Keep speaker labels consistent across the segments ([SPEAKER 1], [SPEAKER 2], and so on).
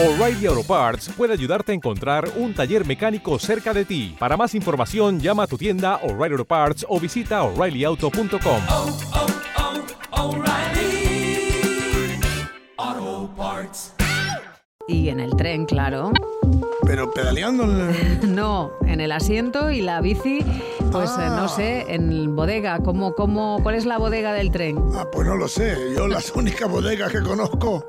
[SPEAKER 1] O'Reilly Auto Parts puede ayudarte a encontrar un taller mecánico cerca de ti. Para más información, llama a tu tienda O'Reilly Auto Parts o visita oreillyauto.com.
[SPEAKER 2] oh, oh, Parts.
[SPEAKER 3] Y en el tren, claro.
[SPEAKER 4] Pero pedaleando en el-
[SPEAKER 3] No, en el asiento y la bici, pues eh, no
[SPEAKER 4] Ah.
[SPEAKER 3] sé, en bodega. ¿Cómo, cómo, ¿Cuál es la bodega del tren?
[SPEAKER 4] Ah, pues no lo sé. Yo las únicas bodegas que conozco.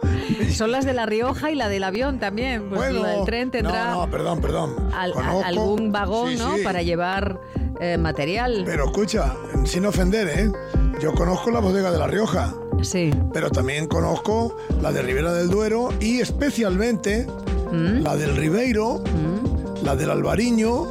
[SPEAKER 3] Son las de La Rioja y la del avión también. Pues
[SPEAKER 4] bueno,
[SPEAKER 3] la del tren tendrá
[SPEAKER 4] No, no, perdón, perdón.
[SPEAKER 3] al- a- algún vagón,
[SPEAKER 4] sí,
[SPEAKER 3] ¿no?
[SPEAKER 4] sí.
[SPEAKER 3] Para llevar eh, material.
[SPEAKER 4] Pero escucha, sin ofender, ¿eh? Yo conozco la bodega de La Rioja,
[SPEAKER 3] Sí.
[SPEAKER 4] pero también conozco la de Ribera del Duero y especialmente
[SPEAKER 3] ¿Mm?
[SPEAKER 4] la del Ribeiro, la del Albariño,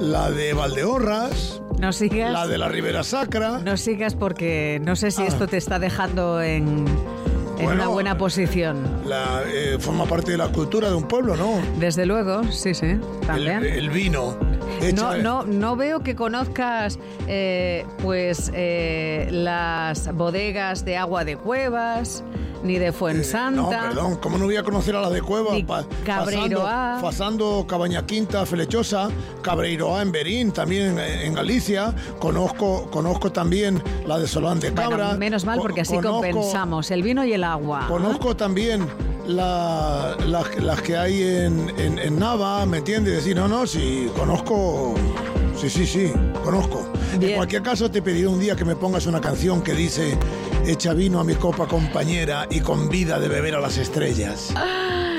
[SPEAKER 4] la de Valdeorras,
[SPEAKER 3] No sigas.
[SPEAKER 4] la de la Ribera Sacra.
[SPEAKER 3] No sigas porque no sé si esto te está dejando en, en
[SPEAKER 4] Ah. Bueno,
[SPEAKER 3] una buena posición.
[SPEAKER 4] La, eh, forma parte de la cultura de un pueblo, ¿no?
[SPEAKER 3] Desde luego, sí, sí,
[SPEAKER 4] El,
[SPEAKER 3] también.
[SPEAKER 4] el vino.
[SPEAKER 3] No,
[SPEAKER 4] Échale-
[SPEAKER 3] no, no veo que conozcas eh, pues eh, las bodegas de agua de cuevas, ni de
[SPEAKER 4] Eh,
[SPEAKER 3] Fuensanta.
[SPEAKER 4] No, perdón, ¿cómo no voy a conocer a la de Cueva? Pa-
[SPEAKER 3] Cabreiroá.
[SPEAKER 4] Pasando, Cabaña Quinta, Flechosa, Cabreiroá en Berín, también en, Galicia. Conozco, conozco también la de Solán de
[SPEAKER 3] Bueno,
[SPEAKER 4] Cabra.
[SPEAKER 3] menos mal porque así
[SPEAKER 4] conozco-
[SPEAKER 3] compensamos el vino y el agua.
[SPEAKER 4] Conozco también la- las, las que hay en, en- en Nava, ¿me entiendes? Decir, no, no, sí, conozco. Sí, sí, sí, conozco.
[SPEAKER 3] Bien.
[SPEAKER 4] En cualquier caso, te pediré un día que me pongas una canción que dice: Echa vino a mi copa compañera y con vida de beber a las estrellas.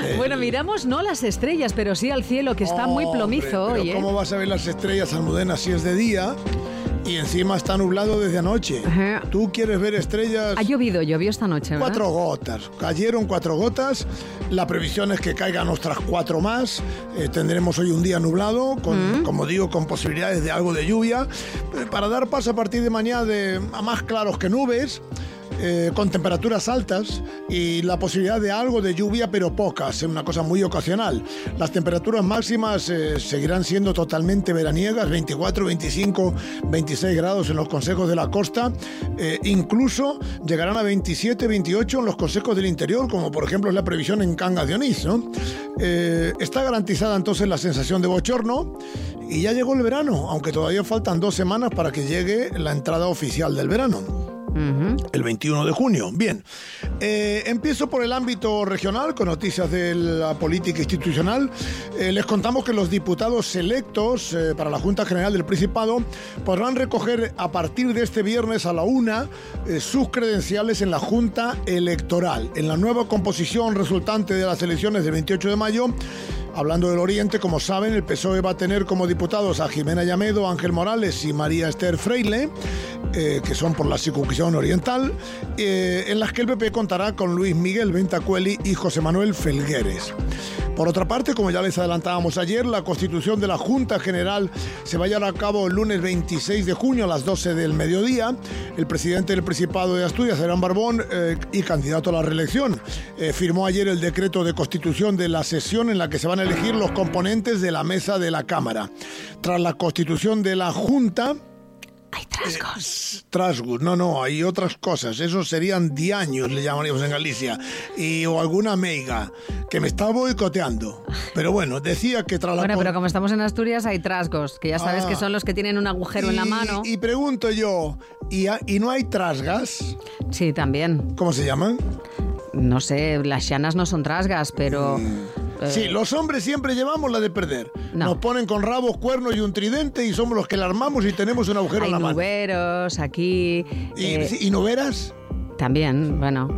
[SPEAKER 4] Eh,
[SPEAKER 3] Bueno, miramos no las estrellas, pero sí al cielo, que está muy plomizo hoy, ¿eh?
[SPEAKER 4] ¿Cómo vas a ver las estrellas, Almudena, si es de día y encima está nublado desde anoche?
[SPEAKER 3] Ajá.
[SPEAKER 4] ¿Tú quieres ver estrellas?
[SPEAKER 3] Ha llovido, llovió esta noche, ¿verdad?
[SPEAKER 4] Cuatro gotas, cayeron cuatro gotas. La previsión es que caigan otras cuatro más. Eh, tendremos hoy un día nublado, con, como digo, con posibilidades de algo de lluvia, eh, para dar paso a partir de mañana de, a más claros que nubes. Eh, con temperaturas altas y la posibilidad de algo de lluvia, pero pocas, eh, una cosa muy ocasional. Las temperaturas máximas eh, seguirán siendo totalmente veraniegas, 24, 25, 26 grados en los consejos de la costa, eh, incluso llegarán a 27, 28 en los consejos del interior, como por ejemplo es la previsión en Cangas de Onís. está garantizada entonces la sensación de bochorno y ya llegó el verano, aunque todavía faltan dos semanas para que llegue la entrada oficial del verano el 21 de junio. Bien, Eh, empiezo por el ámbito regional con noticias de la política institucional. Eh, les contamos que los diputados electos eh, para la Junta General del Principado podrán recoger a partir de este viernes a la una sus credenciales en la Junta Electoral. En la nueva composición resultante de las elecciones del 28 de mayo, Hablando del Oriente, como saben, el PSOE va a tener como diputados a Jimena Llamedo, Ángel Morales y María Esther Freile, eh, que son por la circunscripción oriental, eh, en las que el PP contará con Luis Miguel Ventacueli y José Manuel Felgueres. Por otra parte, como ya les adelantábamos ayer, la constitución de la Junta General se va a llevar a cabo el lunes 26 de junio a las 12 del mediodía. El presidente del Principado de Asturias, Adrián Barbón, eh, y candidato a la reelección, eh, firmó ayer el decreto de constitución de la sesión en la que se van a elegir los componentes de la mesa de la Cámara. Tras la constitución de la Junta,
[SPEAKER 3] Hay trasgos.
[SPEAKER 4] Trasgus, no, no, hay otras cosas. Esos serían diaños, le llamaríamos en Galicia. Y, o alguna meiga, que me está boicoteando. Pero bueno, decía que tras la...
[SPEAKER 3] Bueno, pero como estamos en Asturias hay trasgos, que ya sabes
[SPEAKER 4] Ah.
[SPEAKER 3] que son los que tienen un agujero en la mano.
[SPEAKER 4] Y pregunto yo, ¿y, y no hay trasgas?
[SPEAKER 3] Sí, también.
[SPEAKER 4] ¿Cómo se llaman?
[SPEAKER 3] No sé, las llanas no son trasgas, pero... eh,
[SPEAKER 4] Sí, los hombres siempre llevamos la de perder.
[SPEAKER 3] No.
[SPEAKER 4] Nos ponen con rabos, cuernos y un tridente y somos los que la armamos y tenemos un agujero
[SPEAKER 3] hay
[SPEAKER 4] en la mano.
[SPEAKER 3] nuberos aquí.
[SPEAKER 4] ¿Y,
[SPEAKER 3] eh,
[SPEAKER 4] ¿y?
[SPEAKER 3] También, bueno.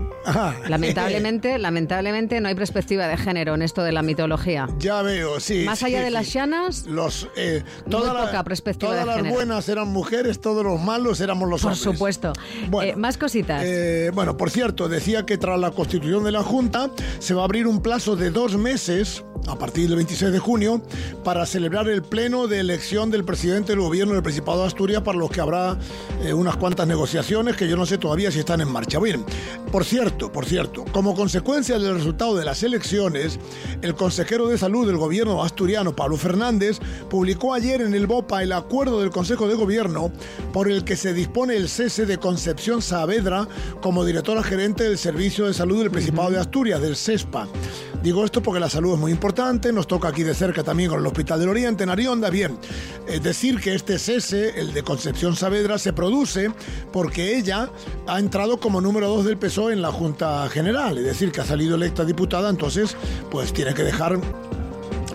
[SPEAKER 3] Lamentablemente, lamentablemente no hay perspectiva de género en esto de la mitología.
[SPEAKER 4] Ya veo, sí.
[SPEAKER 3] Más
[SPEAKER 4] sí,
[SPEAKER 3] allá de las llanas,
[SPEAKER 4] Los, eh,
[SPEAKER 3] Muy
[SPEAKER 4] toda la-
[SPEAKER 3] poca perspectiva
[SPEAKER 4] todas
[SPEAKER 3] de
[SPEAKER 4] las buenas eran mujeres, todos los malos éramos los
[SPEAKER 3] por
[SPEAKER 4] hombres.
[SPEAKER 3] supuesto.
[SPEAKER 4] Bueno,
[SPEAKER 3] Eh, más cositas.
[SPEAKER 4] Eh, bueno, por cierto, decía que tras la constitución de la Junta se va a abrir un plazo de dos meses, a partir del 26 de junio, para celebrar el pleno de elección del presidente del gobierno del Principado de Asturias, para los que habrá eh, unas cuantas negociaciones que yo no sé todavía si están en marcha. Bien, por cierto, por cierto, como consecuencia del resultado de las elecciones, el consejero de salud del gobierno asturiano, Pablo Fernández, publicó ayer en el BOPA el acuerdo del Consejo de Gobierno por el que se dispone el cese de Concepción Saavedra como directora gerente del Servicio de Salud del Principado de Asturias, del CESPA. Digo esto porque la salud es muy importante, nos toca aquí de cerca también con el Hospital del Oriente en Arionda. Bien, es decir que este cese, el de Concepción Saavedra, se produce porque ella ha entrado como número dos del PSOE en la Junta General, es decir, que ha salido electa diputada, entonces pues tiene que dejar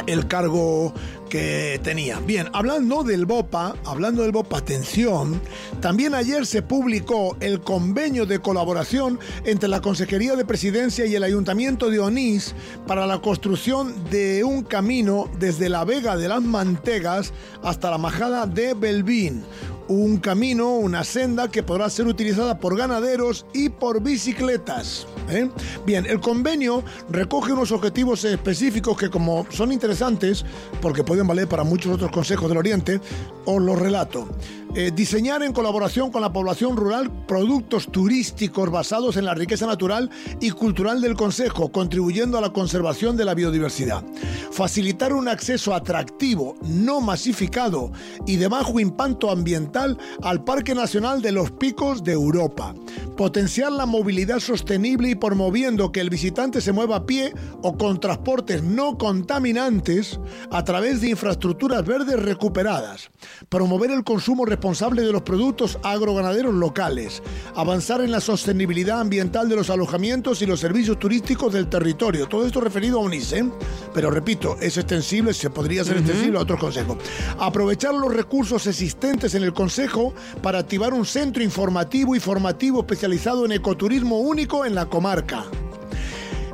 [SPEAKER 4] el cargo que tenía. Bien, hablando del BOPA, hablando del BOPA, atención, también ayer se publicó el convenio de colaboración entre la Consejería de Presidencia y el Ayuntamiento de Onís para la construcción de un camino desde la Vega de las Mantegas hasta la Majada de Belvín un camino, una senda que podrá ser utilizada por ganaderos y por bicicletas. ¿eh? Bien, el convenio recoge unos objetivos específicos que como son interesantes, porque pueden valer para muchos otros consejos del Oriente, os los relato. Eh, diseñar en colaboración con la población rural productos turísticos basados en la riqueza natural y cultural del Consejo, contribuyendo a la conservación de la biodiversidad. Facilitar un acceso atractivo, no masificado y de bajo impacto ambiental al Parque Nacional de los Picos de Europa. Potenciar la movilidad sostenible y promoviendo que el visitante se mueva a pie o con transportes no contaminantes a través de infraestructuras verdes recuperadas. Promover el consumo responsable de los productos agroganaderos locales. Avanzar en la sostenibilidad ambiental de los alojamientos y los servicios turísticos del territorio. Todo esto referido a UNICE, ¿eh? pero repito, es extensible, se podría ser extensible a otros consejos. Aprovechar los recursos existentes en el consejo para activar un centro informativo y formativo especializado en ecoturismo único en la comarca.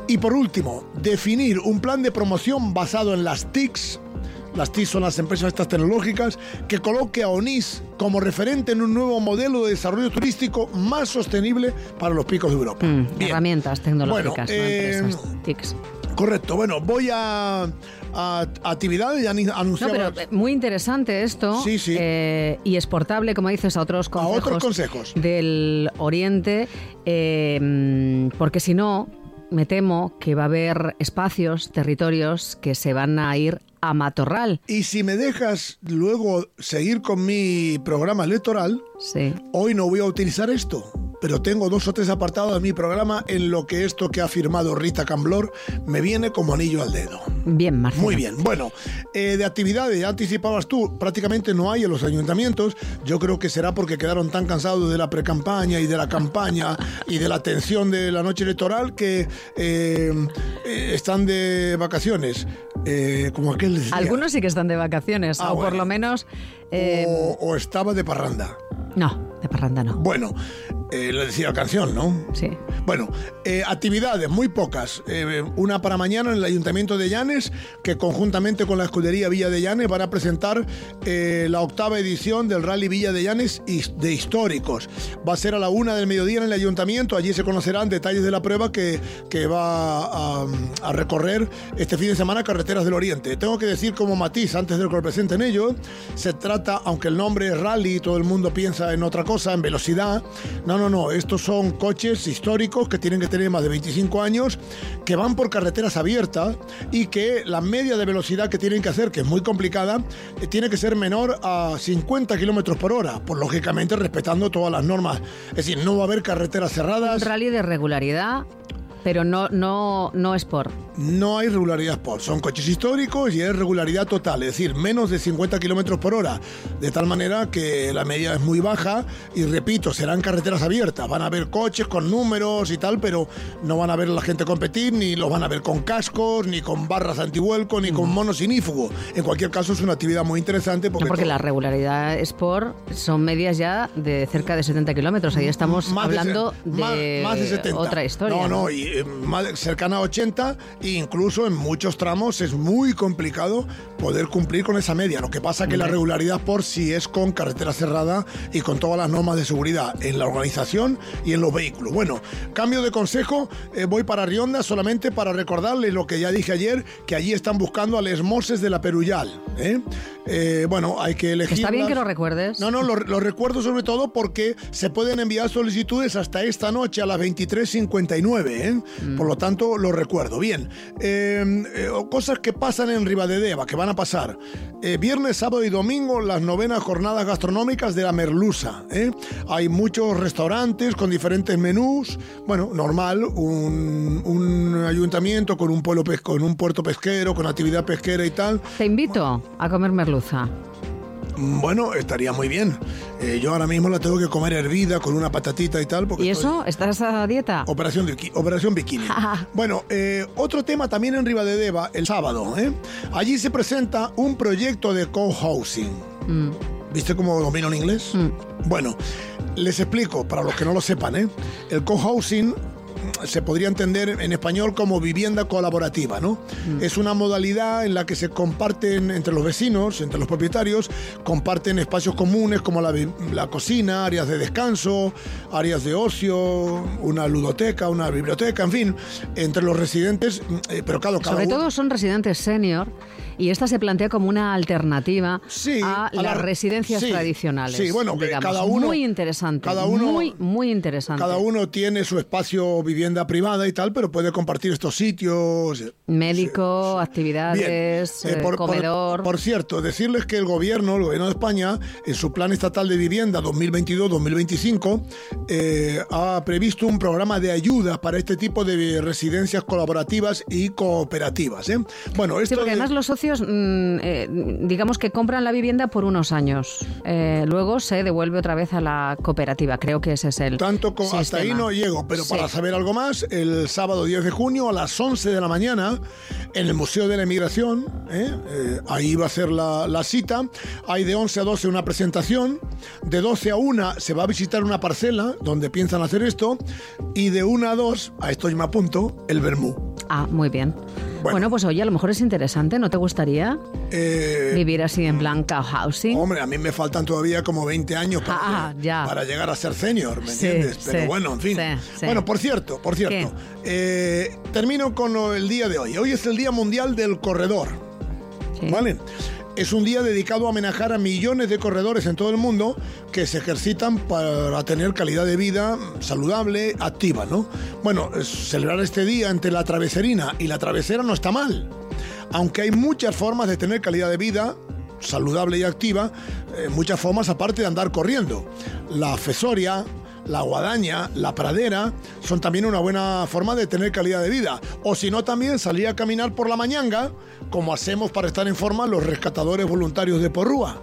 [SPEAKER 4] Y por último, definir un plan de promoción basado en las TICs, las TIC son las empresas estas tecnológicas, que coloque a ONIS como referente en un nuevo modelo de desarrollo turístico más sostenible para los picos de Europa.
[SPEAKER 3] Mm, herramientas tecnológicas,
[SPEAKER 4] Bueno,
[SPEAKER 3] no
[SPEAKER 4] eh,
[SPEAKER 3] empresas. TICs.
[SPEAKER 4] Correcto, bueno, voy a, a actividades, ya ni-
[SPEAKER 3] No, pero eh, muy interesante esto.
[SPEAKER 4] Sí, sí.
[SPEAKER 3] eh, y exportable, como dices, a otros
[SPEAKER 4] a
[SPEAKER 3] consejos.
[SPEAKER 4] otros consejos.
[SPEAKER 3] del Oriente, eh, porque si no, me temo que va a haber espacios, territorios que se van a ir a matorral.
[SPEAKER 4] Y si me dejas luego seguir con mi programa electoral,
[SPEAKER 3] Sí.
[SPEAKER 4] hoy no voy a utilizar esto, pero tengo dos o tres apartados de mi programa en lo que esto que ha firmado Rita Camblor me viene como anillo al dedo.
[SPEAKER 3] Bien, Marcelo.
[SPEAKER 4] Muy bien, bueno, eh, de actividades, ya anticipabas tú, prácticamente no hay en los ayuntamientos. Yo creo que será porque quedaron tan cansados de la precampaña y de la campaña y de la tensión de la noche electoral que eh, eh, están de vacaciones. Eh, como aquel decía.
[SPEAKER 3] Algunos sí que están de vacaciones,
[SPEAKER 4] Ah,
[SPEAKER 3] o por lo menos...
[SPEAKER 4] o, o estaba de parranda.
[SPEAKER 3] No, de parranda no.
[SPEAKER 4] Bueno, eh, le decía la canción, ¿no?
[SPEAKER 3] Sí.
[SPEAKER 4] Bueno, eh, actividades muy pocas. Eh, una para mañana en el Ayuntamiento de Llanes, que conjuntamente con la Escudería Villa de Llanes van a presentar eh, la octava edición del Rally Villa de Llanes de históricos. Va a ser a la una del mediodía en el Ayuntamiento. Allí se conocerán detalles de la prueba que, que va a, a recorrer este fin de semana Carreteras del Oriente. Tengo que decir como matiz, antes de que lo presenten ellos, se trata, aunque el nombre es rally, todo el mundo piensa en otra cosa, en velocidad. No, no, no. Estos son coches históricos que tienen que tener más de 25 años, que van por carreteras abiertas y que la media de velocidad que tienen que hacer, que es muy complicada, eh, tiene que ser menor a 50 kilómetros por hora, por lógicamente respetando todas las normas. Es decir, no va a haber carreteras
[SPEAKER 3] Un
[SPEAKER 4] cerradas.
[SPEAKER 3] rally de regularidad, pero no, no, no es por.
[SPEAKER 4] No hay regularidad sport, son coches históricos y es regularidad total, es decir, menos de 50 kilómetros por hora, de tal manera que la media es muy baja y repito, serán carreteras abiertas, van a haber coches con números y tal, pero no van a ver a la gente competir, ni los van a ver con cascos, ni con barras antivuelco, ni con monos inífugo. En cualquier caso, es una actividad muy interesante porque,
[SPEAKER 3] No, porque
[SPEAKER 4] to-
[SPEAKER 3] la regularidad Sport son medias ya de cerca de 70 kilómetros. Ahí estamos
[SPEAKER 4] Más de
[SPEAKER 3] hablando
[SPEAKER 4] se-
[SPEAKER 3] de,
[SPEAKER 4] más- más de 70.
[SPEAKER 3] otra historia.
[SPEAKER 4] No, no, y eh, más cercana a 80 e incluso en muchos tramos es muy complicado poder cumplir con esa media. Lo que pasa que la regularidad por sí es con carretera cerrada y con todas las normas de seguridad en la organización y en los vehículos. Bueno, cambio de consejo, eh, voy para Rionda solamente para recordarles lo que ya dije ayer, que allí están buscando a les Moses de la Peruyal. ¿eh? Eh, bueno, hay que elegir.
[SPEAKER 3] Está bien que lo recuerdes.
[SPEAKER 4] No, no, lo, lo recuerdo sobre todo porque se pueden enviar solicitudes hasta esta noche a las 23.59. ¿eh? Por lo tanto, lo recuerdo. Bien, eh, eh, cosas que pasan en Ribadedeva, que van a pasar. Eh, viernes, sábado y domingo, las novenas jornadas gastronómicas de la Merluza. ¿eh? Hay muchos restaurantes con diferentes menús. Bueno, normal, un, un ayuntamiento con un, pueblo con un puerto pesquero, con actividad pesquera y tal.
[SPEAKER 3] Te invito a comer merluza.
[SPEAKER 4] Mm, Bueno, estaría muy bien. Eh, yo ahora mismo la tengo que comer hervida con una patatita y tal. Porque
[SPEAKER 3] ¿Y eso? ¿Estás a dieta?
[SPEAKER 4] Operación, de- Operación Bikini. bueno, eh, otro tema también en Ribadedeva, el sábado. ¿eh? Allí se presenta un proyecto de co-housing.
[SPEAKER 3] Mm.
[SPEAKER 4] ¿Viste cómo domino el inglés? Bueno, les explico, para los que no lo sepan, ¿eh? el co-housing mm, se podría entender en español como vivienda colaborativa, ¿no? Es una modalidad en la que se comparten entre los vecinos, entre los propietarios, comparten espacios comunes como la, cocina, áreas de descanso, áreas de ocio, una ludoteca, una biblioteca, en fin, entre los residentes, mm, eh, pero claro, cada
[SPEAKER 3] Sobre
[SPEAKER 4] uno-
[SPEAKER 3] todo son residentes senior y esta se plantea como una alternativa
[SPEAKER 4] Sí,
[SPEAKER 3] a,
[SPEAKER 4] a
[SPEAKER 3] las
[SPEAKER 4] la-
[SPEAKER 3] residencias
[SPEAKER 4] sí,
[SPEAKER 3] tradicionales.
[SPEAKER 4] sí, bueno,
[SPEAKER 3] digamos.
[SPEAKER 4] cada uno-
[SPEAKER 3] muy interesante.
[SPEAKER 4] cada uno-
[SPEAKER 3] muy, muy interesante.
[SPEAKER 4] Cada uno tiene su espacio vivienda privada y tal, pero puede compartir estos sitios.
[SPEAKER 3] Médico,
[SPEAKER 4] Bien.
[SPEAKER 3] actividades,
[SPEAKER 4] Eh,
[SPEAKER 3] eh,
[SPEAKER 4] por,
[SPEAKER 3] comedor.
[SPEAKER 4] por cierto, decirles que el gobierno, el gobierno de España, en su plan estatal de vivienda 2022-2025, eh, ha previsto un programa de ayuda para este tipo de residencias colaborativas y cooperativas. ¿eh? Bueno, esto
[SPEAKER 3] porque
[SPEAKER 4] de-
[SPEAKER 3] además los socios, mm, eh, digamos que compran la vivienda por unos años. Eh, luego se devuelve otra vez a la cooperativa. Creo que ese es el.
[SPEAKER 4] Tanto co- hasta ahí no llego, pero
[SPEAKER 3] Sí.
[SPEAKER 4] para saber algo más, el sábado 10 de junio a las 11 de la mañana en el Museo de la Emigración, ¿eh? Eh, ahí va a ser la, la cita, hay de 11 a 12 una presentación, de 12 a 1 se va a visitar una parcela donde piensan hacer esto, y de 1 a 2, a esto yo me apunto, el Bermú.
[SPEAKER 3] Ah, muy bien.
[SPEAKER 4] Bueno.
[SPEAKER 3] Bueno. pues oye, a lo mejor es interesante, ¿no te gustaría
[SPEAKER 4] Eh,
[SPEAKER 3] vivir así en blanca housing?
[SPEAKER 4] Hombre, a mí me faltan todavía como 20 años para,
[SPEAKER 3] Ah, ya.
[SPEAKER 4] para llegar a ser senior, ¿me
[SPEAKER 3] Sí,
[SPEAKER 4] entiendes? Pero
[SPEAKER 3] sí,
[SPEAKER 4] bueno, en fin.
[SPEAKER 3] sí.
[SPEAKER 4] Bueno, por cierto, por cierto, eh, termino con el día de hoy. Hoy es el Día Mundial del Corredor. ¿vale? Es un día dedicado a homenajear a millones de corredores en todo el mundo que se ejercitan para tener calidad de vida saludable, activa, ¿no? Bueno, celebrar este día entre la traveserina y la travesera no está mal. Aunque hay muchas formas de tener calidad de vida saludable y activa, eh, muchas formas aparte de andar corriendo. La fesoria, la guadaña, la pradera son también una buena forma de tener calidad de vida. O si no, también salir a caminar por la mañanga, como hacemos para estar en forma los rescatadores voluntarios de Porrúa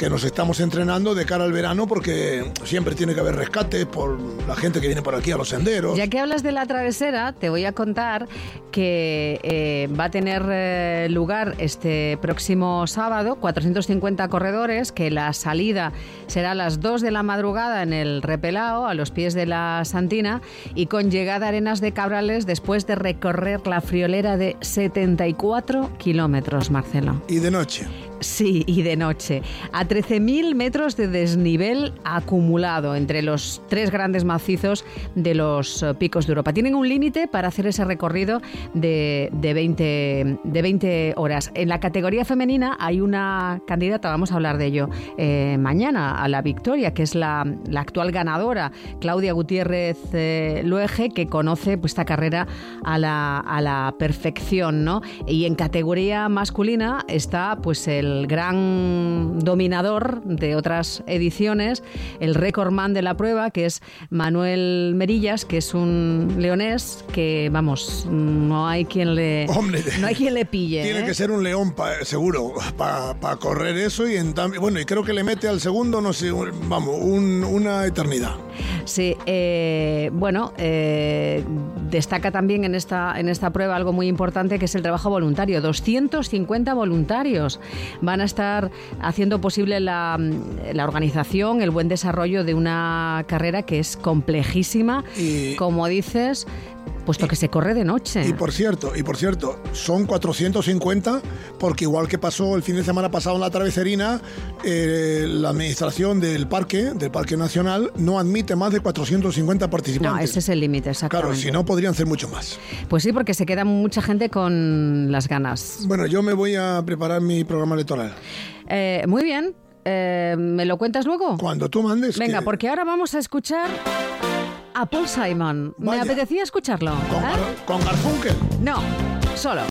[SPEAKER 4] que nos estamos entrenando de cara al verano porque siempre tiene que haber rescates por la gente que viene por aquí a los senderos.
[SPEAKER 3] Ya que hablas de la travesera, te voy a contar que eh, va a tener eh, lugar este próximo sábado 450 corredores, que la salida será a las 2 de la madrugada en el Repelao, a los pies de la Santina, y con llegada a Arenas de Cabrales después de recorrer la friolera de 74 kilómetros, Marcelo.
[SPEAKER 4] Y de noche.
[SPEAKER 3] Sí, y de noche. A 13.000 metros de desnivel acumulado entre los tres grandes macizos de los eh, picos de Europa. Tienen un límite para hacer ese recorrido de, de 20, de 20 horas. En la categoría femenina hay una candidata, vamos a hablar de ello eh, mañana, a la victoria, que es la, la actual ganadora, Claudia Gutiérrez eh, Luege, que conoce pues, esta carrera a la, a la perfección. ¿no? Y en categoría masculina está pues el gran dominador de otras ediciones, el recordman de la prueba, que es Manuel Merillas, que es un leonés que, vamos, no hay quien le,
[SPEAKER 4] Hombre,
[SPEAKER 3] no hay quien le pille.
[SPEAKER 4] Tiene
[SPEAKER 3] ¿eh?
[SPEAKER 4] que ser un león, pa- seguro, para correr eso y en bueno, y creo que le mete al segundo, no sé, un- vamos, un- una eternidad.
[SPEAKER 3] Sí, eh, bueno, eh, destaca también en esta, en esta prueba algo muy importante que es el trabajo voluntario. 250 voluntarios van a estar haciendo posible la, la organización, el buen desarrollo de una carrera que es complejísima,
[SPEAKER 4] Y-
[SPEAKER 3] como dices, puesto que se corre de noche.
[SPEAKER 4] Y por cierto, y por cierto, son 450 porque igual que pasó el fin de semana pasado en la traveserina, eh, la administración del parque, del Parque Nacional, no admite más de 450 participantes.
[SPEAKER 3] no, ese es el límite, exactamente.
[SPEAKER 4] Claro, si no podrían ser mucho más.
[SPEAKER 3] Pues sí, porque se queda mucha gente con las ganas.
[SPEAKER 4] Bueno, yo me voy a preparar mi programa electoral.
[SPEAKER 3] Eh, muy bien. Eh, ¿Me lo cuentas luego?
[SPEAKER 4] Cuando tú mandes.
[SPEAKER 3] Venga,
[SPEAKER 4] que-
[SPEAKER 3] porque ahora vamos a escuchar a Paul Simon. Me apetecía escucharlo.
[SPEAKER 4] Con,
[SPEAKER 3] ¿eh?
[SPEAKER 4] Gar- con Garfunkel.
[SPEAKER 3] No, solo.